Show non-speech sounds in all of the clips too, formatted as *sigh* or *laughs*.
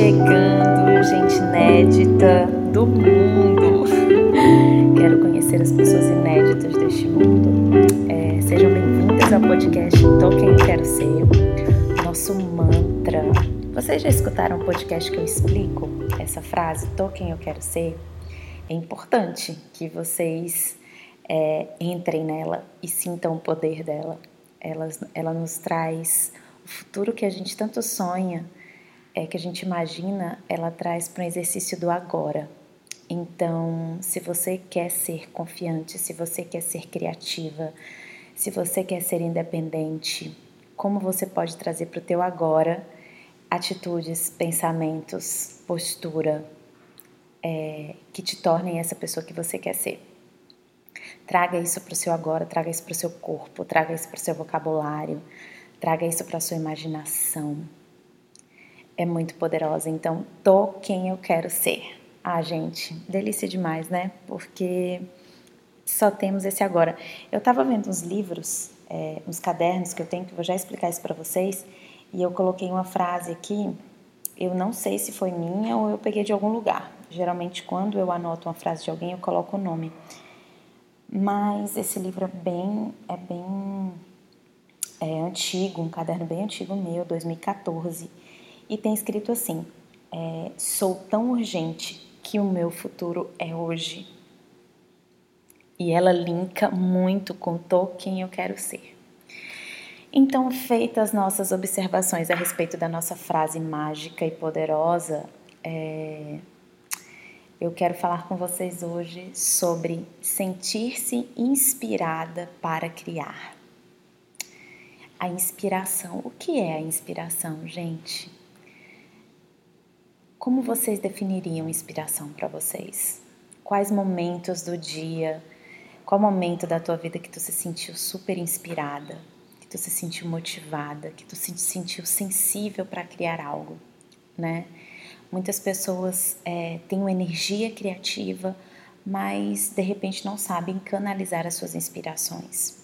Chegando, gente inédita do mundo. *laughs* Quero conhecer as pessoas inéditas deste mundo. É, sejam bem-vindas ao podcast Tô Quem Quero Ser, nosso mantra. Vocês já escutaram o podcast que eu explico essa frase, Tô Quem Eu Quero Ser? É importante que vocês é, entrem nela e sintam o poder dela. Ela, ela nos traz o futuro que a gente tanto sonha é, que a gente imagina, ela traz para um exercício do agora. Então, se você quer ser confiante, se você quer ser criativa, se você quer ser independente, como você pode trazer para o teu agora atitudes, pensamentos, postura é, que te tornem essa pessoa que você quer ser. Traga isso para o seu agora, traga isso para o seu corpo, traga isso para o seu vocabulário, traga isso para a sua imaginação é muito poderosa. Então, tô quem eu quero ser. Ah, gente, delícia demais, né? Porque só temos esse agora. Eu tava vendo uns livros, é, uns cadernos que eu tenho, que eu vou já explicar isso para vocês, e eu coloquei uma frase aqui. Eu não sei se foi minha ou eu peguei de algum lugar. Geralmente, quando eu anoto uma frase de alguém, eu coloco o nome. Mas esse livro é bem, é bem é, antigo, um caderno bem antigo meu, 2014 e tem escrito assim: é, Sou tão urgente que o meu futuro é hoje. E ela linka muito com tô quem eu quero ser. Então, feitas nossas observações a respeito da nossa frase mágica e poderosa, é, eu quero falar com vocês hoje sobre sentir-se inspirada para criar. A inspiração. O que é a inspiração, gente? Como vocês definiriam inspiração para vocês? Quais momentos do dia, qual momento da tua vida que tu se sentiu super inspirada, que tu se sentiu motivada, que tu se sentiu sensível para criar algo, né? Muitas pessoas é, têm uma energia criativa, mas de repente não sabem canalizar as suas inspirações.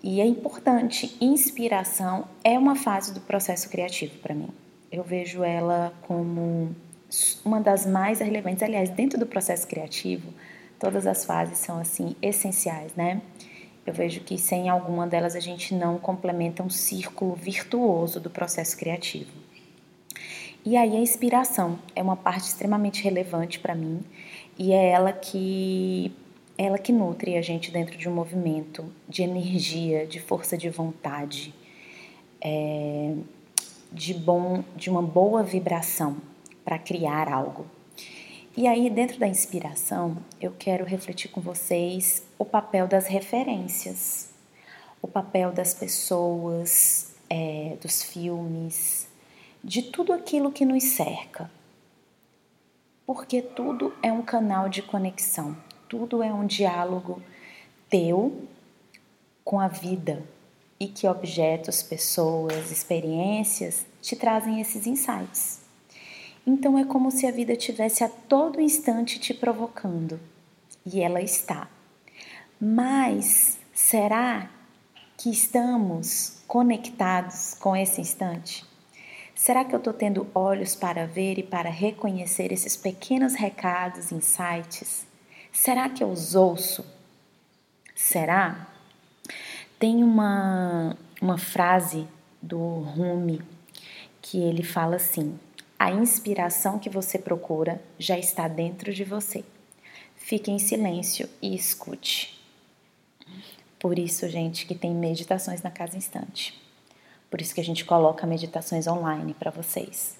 E é importante, inspiração é uma fase do processo criativo para mim eu vejo ela como uma das mais relevantes. Aliás, dentro do processo criativo, todas as fases são assim essenciais, né? Eu vejo que sem alguma delas a gente não complementa um círculo virtuoso do processo criativo. E aí a inspiração é uma parte extremamente relevante para mim e é ela que ela que nutre a gente dentro de um movimento de energia, de força de vontade. É, de, bom, de uma boa vibração para criar algo. E aí, dentro da inspiração, eu quero refletir com vocês o papel das referências, o papel das pessoas, é, dos filmes, de tudo aquilo que nos cerca. Porque tudo é um canal de conexão, tudo é um diálogo teu com a vida, e que objetos, pessoas, experiências te trazem esses insights. Então é como se a vida tivesse a todo instante te provocando, e ela está. Mas será que estamos conectados com esse instante? Será que eu estou tendo olhos para ver e para reconhecer esses pequenos recados, insights? Será que eu os ouço? Será? Tem uma, uma frase do Rumi que ele fala assim: a inspiração que você procura já está dentro de você. Fique em silêncio e escute. Por isso, gente, que tem meditações na casa instante. Por isso que a gente coloca meditações online para vocês.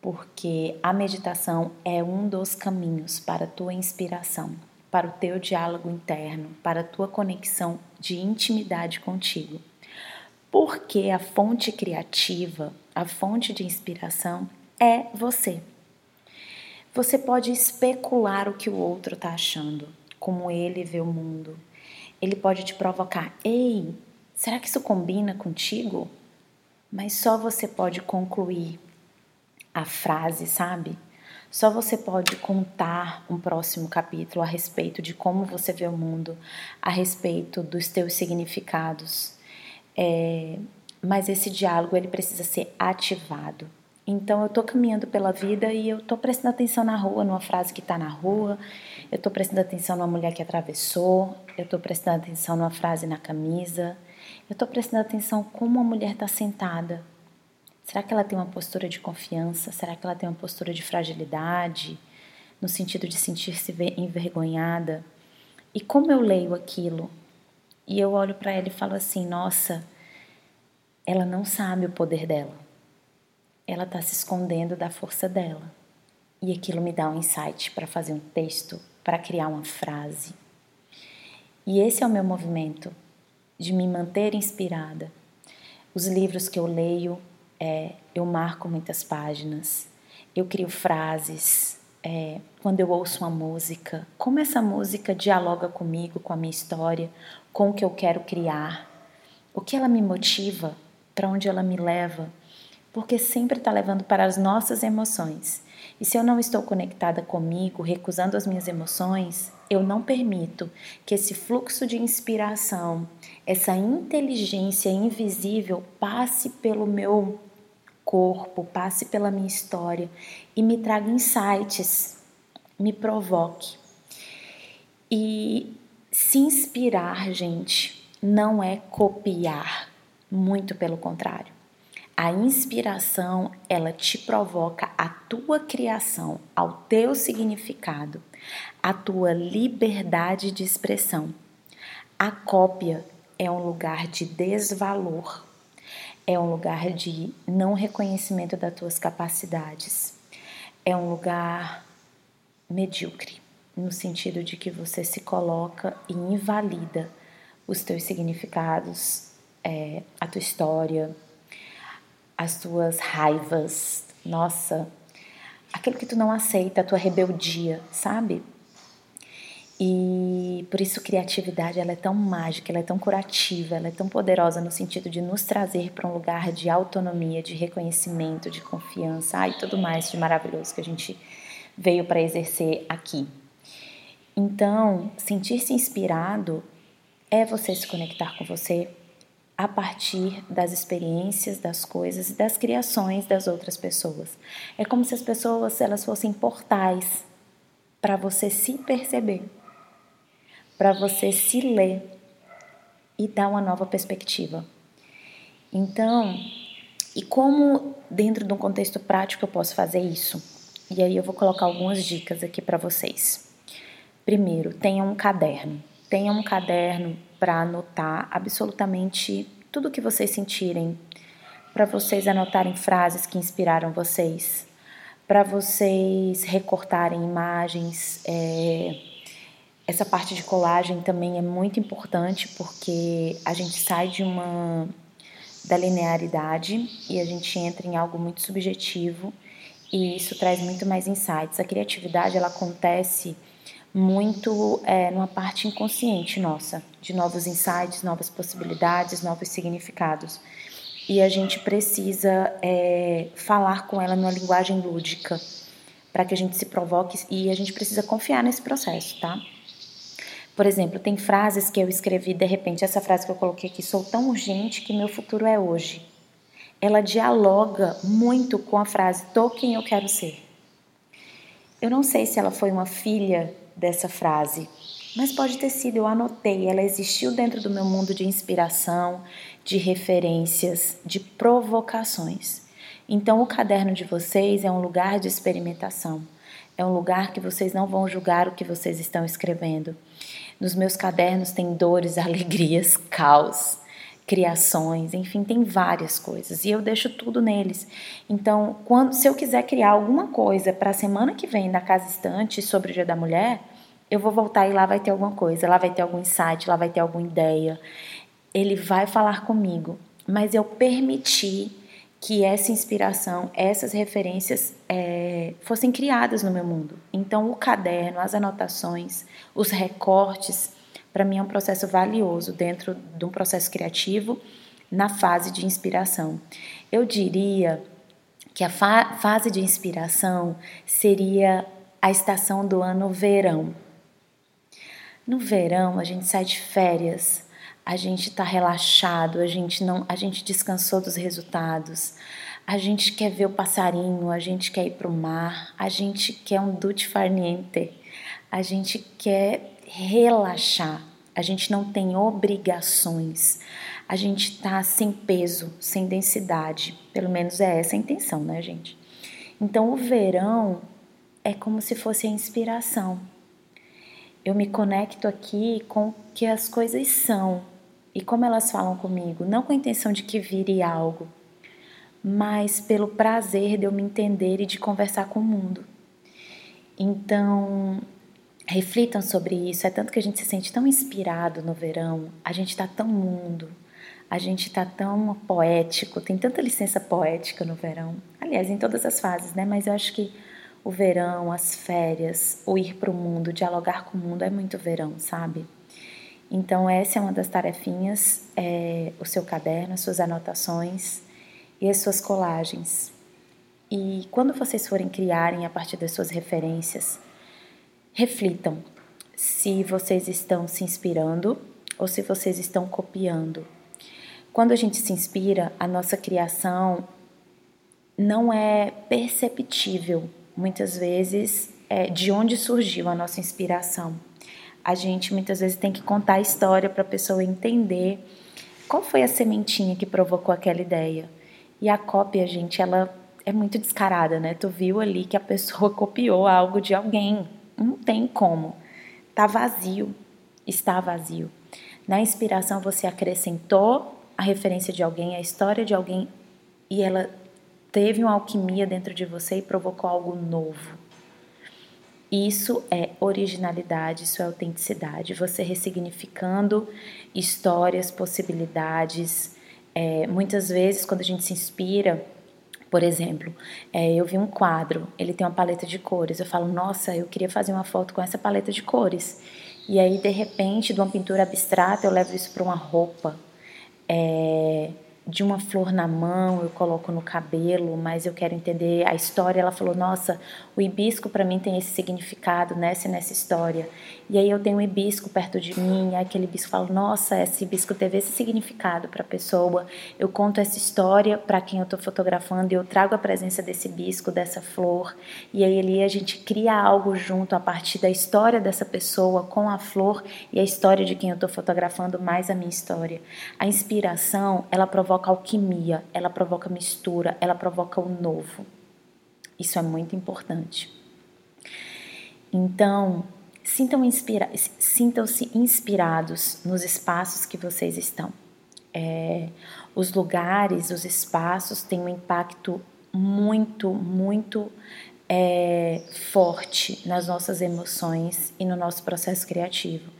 Porque a meditação é um dos caminhos para a tua inspiração para o teu diálogo interno, para a tua conexão de intimidade contigo. Porque a fonte criativa, a fonte de inspiração é você. Você pode especular o que o outro está achando, como ele vê o mundo. Ele pode te provocar: ei, será que isso combina contigo? Mas só você pode concluir a frase, sabe? Só você pode contar um próximo capítulo a respeito de como você vê o mundo, a respeito dos teus significados. É, mas esse diálogo ele precisa ser ativado. Então eu tô caminhando pela vida e eu tô prestando atenção na rua, numa frase que tá na rua, eu tô prestando atenção numa mulher que atravessou, eu tô prestando atenção numa frase na camisa, eu tô prestando atenção como a mulher tá sentada. Será que ela tem uma postura de confiança? Será que ela tem uma postura de fragilidade? No sentido de sentir-se envergonhada? E como eu leio aquilo? E eu olho para ela e falo assim: nossa, ela não sabe o poder dela. Ela está se escondendo da força dela. E aquilo me dá um insight para fazer um texto, para criar uma frase. E esse é o meu movimento de me manter inspirada. Os livros que eu leio, é, eu marco muitas páginas, eu crio frases. É, quando eu ouço uma música, como essa música dialoga comigo, com a minha história, com o que eu quero criar, o que ela me motiva, para onde ela me leva, porque sempre está levando para as nossas emoções. E se eu não estou conectada comigo, recusando as minhas emoções, eu não permito que esse fluxo de inspiração, essa inteligência invisível passe pelo meu corpo, passe pela minha história e me traga insights, me provoque. E se inspirar, gente, não é copiar, muito pelo contrário. A inspiração, ela te provoca a tua criação, ao teu significado, a tua liberdade de expressão. A cópia é um lugar de desvalor, é um lugar de não reconhecimento das tuas capacidades, é um lugar medíocre, no sentido de que você se coloca e invalida os teus significados, é, a tua história, as tuas raivas, nossa, aquilo que tu não aceita, a tua rebeldia, sabe? E por isso criatividade ela é tão mágica, ela é tão curativa, ela é tão poderosa no sentido de nos trazer para um lugar de autonomia, de reconhecimento, de confiança, e tudo mais de maravilhoso que a gente veio para exercer aqui. Então, sentir-se inspirado é você se conectar com você, a partir das experiências, das coisas e das criações das outras pessoas. É como se as pessoas elas fossem portais para você se perceber, para você se ler e dar uma nova perspectiva. Então, e como dentro de um contexto prático eu posso fazer isso? E aí eu vou colocar algumas dicas aqui para vocês. Primeiro, tenha um caderno. Tenha um caderno para anotar absolutamente tudo o que vocês sentirem, para vocês anotarem frases que inspiraram vocês, para vocês recortarem imagens. É, essa parte de colagem também é muito importante porque a gente sai de uma da linearidade e a gente entra em algo muito subjetivo e isso traz muito mais insights. A criatividade ela acontece muito é, numa parte inconsciente nossa, de novos insights, novas possibilidades, novos significados. E a gente precisa é, falar com ela numa linguagem lúdica para que a gente se provoque e a gente precisa confiar nesse processo, tá? Por exemplo, tem frases que eu escrevi de repente, essa frase que eu coloquei aqui, sou tão urgente que meu futuro é hoje. Ela dialoga muito com a frase, tô quem eu quero ser. Eu não sei se ela foi uma filha dessa frase, mas pode ter sido, eu anotei, ela existiu dentro do meu mundo de inspiração, de referências, de provocações. Então, o caderno de vocês é um lugar de experimentação, é um lugar que vocês não vão julgar o que vocês estão escrevendo. Nos meus cadernos tem dores, *laughs* alegrias, caos, criações, enfim, tem várias coisas e eu deixo tudo neles. Então, quando se eu quiser criar alguma coisa para a semana que vem na casa estante sobre o Dia da Mulher, eu vou voltar e lá vai ter alguma coisa, lá vai ter algum insight, lá vai ter alguma ideia. Ele vai falar comigo, mas eu permiti que essa inspiração, essas referências é, fossem criadas no meu mundo. Então, o caderno, as anotações, os recortes para mim é um processo valioso dentro de um processo criativo na fase de inspiração. Eu diria que a fa fase de inspiração seria a estação do ano verão. No verão, a gente sai de férias, a gente está relaxado, a gente não, a gente descansou dos resultados, A gente quer ver o passarinho, a gente quer ir para o mar, a gente quer um dute farniente, a gente quer relaxar, a gente não tem obrigações, a gente está sem peso, sem densidade, pelo menos é essa a intenção, né, gente? Então o verão é como se fosse a inspiração. Eu me conecto aqui com o que as coisas são e como elas falam comigo, não com a intenção de que vire algo, mas pelo prazer de eu me entender e de conversar com o mundo. Então, reflitam sobre isso. É tanto que a gente se sente tão inspirado no verão, a gente está tão mundo, a gente está tão poético, tem tanta licença poética no verão. Aliás, em todas as fases, né? Mas eu acho que o verão, as férias, o ir para o mundo, dialogar com o mundo é muito verão, sabe? Então, essa é uma das tarefinhas: é o seu caderno, as suas anotações e as suas colagens. E quando vocês forem criarem a partir das suas referências, reflitam se vocês estão se inspirando ou se vocês estão copiando. Quando a gente se inspira, a nossa criação não é perceptível, muitas vezes, é, de onde surgiu a nossa inspiração. A gente muitas vezes tem que contar a história para a pessoa entender qual foi a sementinha que provocou aquela ideia. E a cópia, gente, ela é muito descarada, né? Tu viu ali que a pessoa *laughs* copiou algo de alguém. Não tem como. Tá vazio. Está vazio. Na inspiração você acrescentou a referência de alguém, a história de alguém e ela teve uma alquimia dentro de você e provocou algo novo. Isso é originalidade, isso é autenticidade. Você ressignificando histórias, possibilidades. É, muitas vezes, quando a gente se inspira, por exemplo, é, eu vi um quadro, ele tem uma paleta de cores. Eu falo, nossa, eu queria fazer uma foto com essa paleta de cores. E aí, de repente, de uma pintura abstrata, eu levo isso para uma roupa é, de uma flor na mão, eu coloco no cabelo, mas eu quero entender a história. Ela falou: Nossa, o hibisco para mim tem esse significado nessa nessa história. E aí eu tenho um hibisco perto de mim, e aquele hibisco fala: Nossa, esse hibisco teve esse significado para a pessoa. Eu conto essa história para quem eu estou fotografando e eu trago a presença desse hibisco, dessa flor. E aí ali a gente cria algo junto a partir da história dessa pessoa com a flor e a história de quem eu estou fotografando mais a minha história. A inspiração, ela provoca alquimia, ela provoca mistura, ela provoca o novo. Isso é muito importante. Então, sintam-se inspira sintam inspirados nos espaços que vocês estão. É, os lugares, os espaços têm um impacto muito, muito é, forte nas nossas emoções e no nosso processo criativo.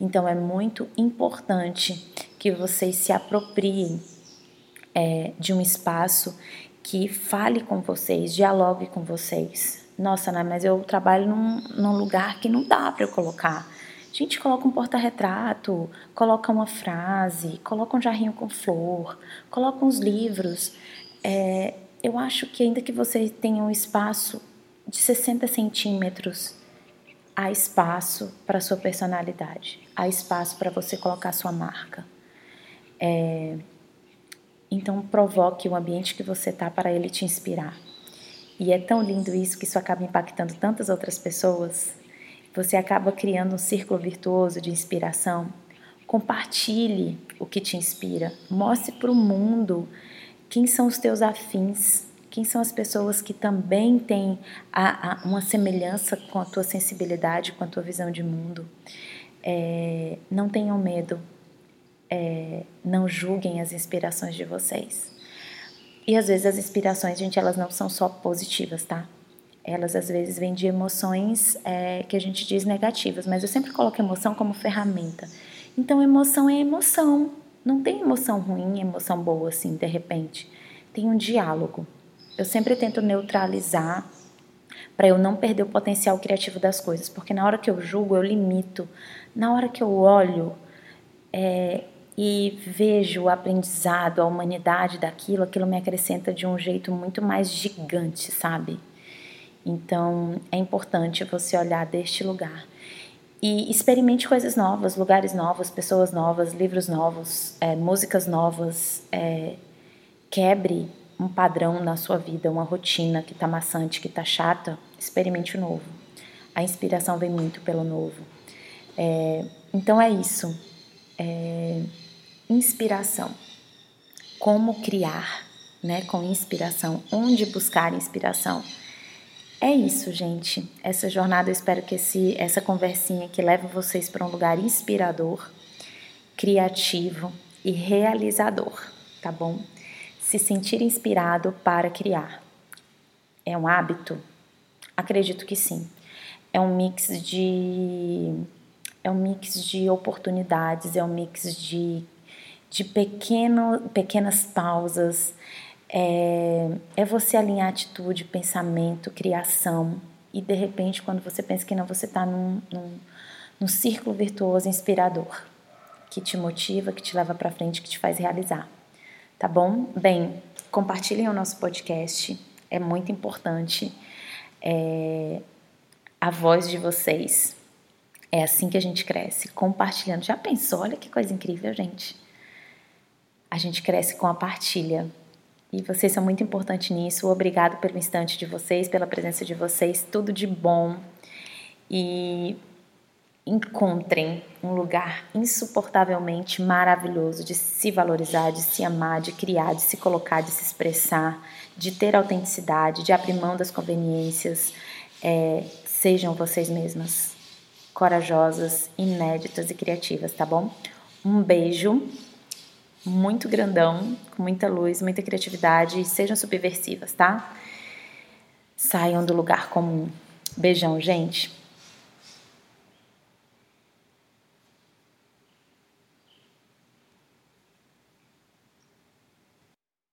Então, é muito importante que vocês se apropriem é, de um espaço que fale com vocês, dialogue com vocês. Nossa, né, mas eu trabalho num, num lugar que não dá para eu colocar. A gente coloca um porta-retrato, coloca uma frase, coloca um jarrinho com flor, coloca uns livros. É, eu acho que ainda que você tenha um espaço de 60 centímetros, há espaço para sua personalidade, há espaço para você colocar sua marca. É, então, provoque o ambiente que você está para ele te inspirar. E é tão lindo isso que isso acaba impactando tantas outras pessoas. Você acaba criando um círculo virtuoso de inspiração. Compartilhe o que te inspira. Mostre para o mundo quem são os teus afins, quem são as pessoas que também têm a, a, uma semelhança com a tua sensibilidade, com a tua visão de mundo. É, não tenham medo é, não julguem as inspirações de vocês. E às vezes as inspirações, gente, elas não são só positivas, tá? Elas às vezes vêm de emoções é, que a gente diz negativas, mas eu sempre coloco emoção como ferramenta. Então, emoção é emoção. Não tem emoção ruim, emoção boa assim, de repente. Tem um diálogo. Eu sempre tento neutralizar para eu não perder o potencial criativo das coisas, porque na hora que eu julgo, eu limito. Na hora que eu olho, é, e vejo o aprendizado, a humanidade daquilo, aquilo me acrescenta de um jeito muito mais gigante, sabe? Então é importante você olhar deste lugar e experimente coisas novas, lugares novos, pessoas novas, livros novos, é, músicas novas. É, quebre um padrão na sua vida, uma rotina que tá maçante, que tá chata, experimente o novo. A inspiração vem muito pelo novo. É, então é isso. É, inspiração. Como criar, né? Com inspiração. Onde buscar inspiração? É isso, gente. Essa jornada, eu espero que esse, essa conversinha que leve vocês para um lugar inspirador, criativo e realizador, tá bom? Se sentir inspirado para criar. É um hábito? Acredito que sim. É um mix de é um mix de oportunidades, é um mix de, de pequeno, pequenas pausas, é, é você alinhar atitude, pensamento, criação. E de repente, quando você pensa que não, você está num, num, num círculo virtuoso inspirador que te motiva, que te leva para frente, que te faz realizar. Tá bom? Bem, compartilhem o nosso podcast, é muito importante. É, a voz de vocês. É assim que a gente cresce, compartilhando. Já pensou? Olha que coisa incrível, gente. A gente cresce com a partilha. E vocês são muito importantes nisso. Obrigado pelo instante de vocês, pela presença de vocês. Tudo de bom. E encontrem um lugar insuportavelmente maravilhoso de se valorizar, de se amar, de criar, de se colocar, de se expressar, de ter autenticidade, de abrir mão das conveniências. É, sejam vocês mesmas, corajosas, inéditas e criativas, tá bom? Um beijo muito grandão, com muita luz, muita criatividade e sejam subversivas, tá? Saiam do lugar comum. Beijão, gente.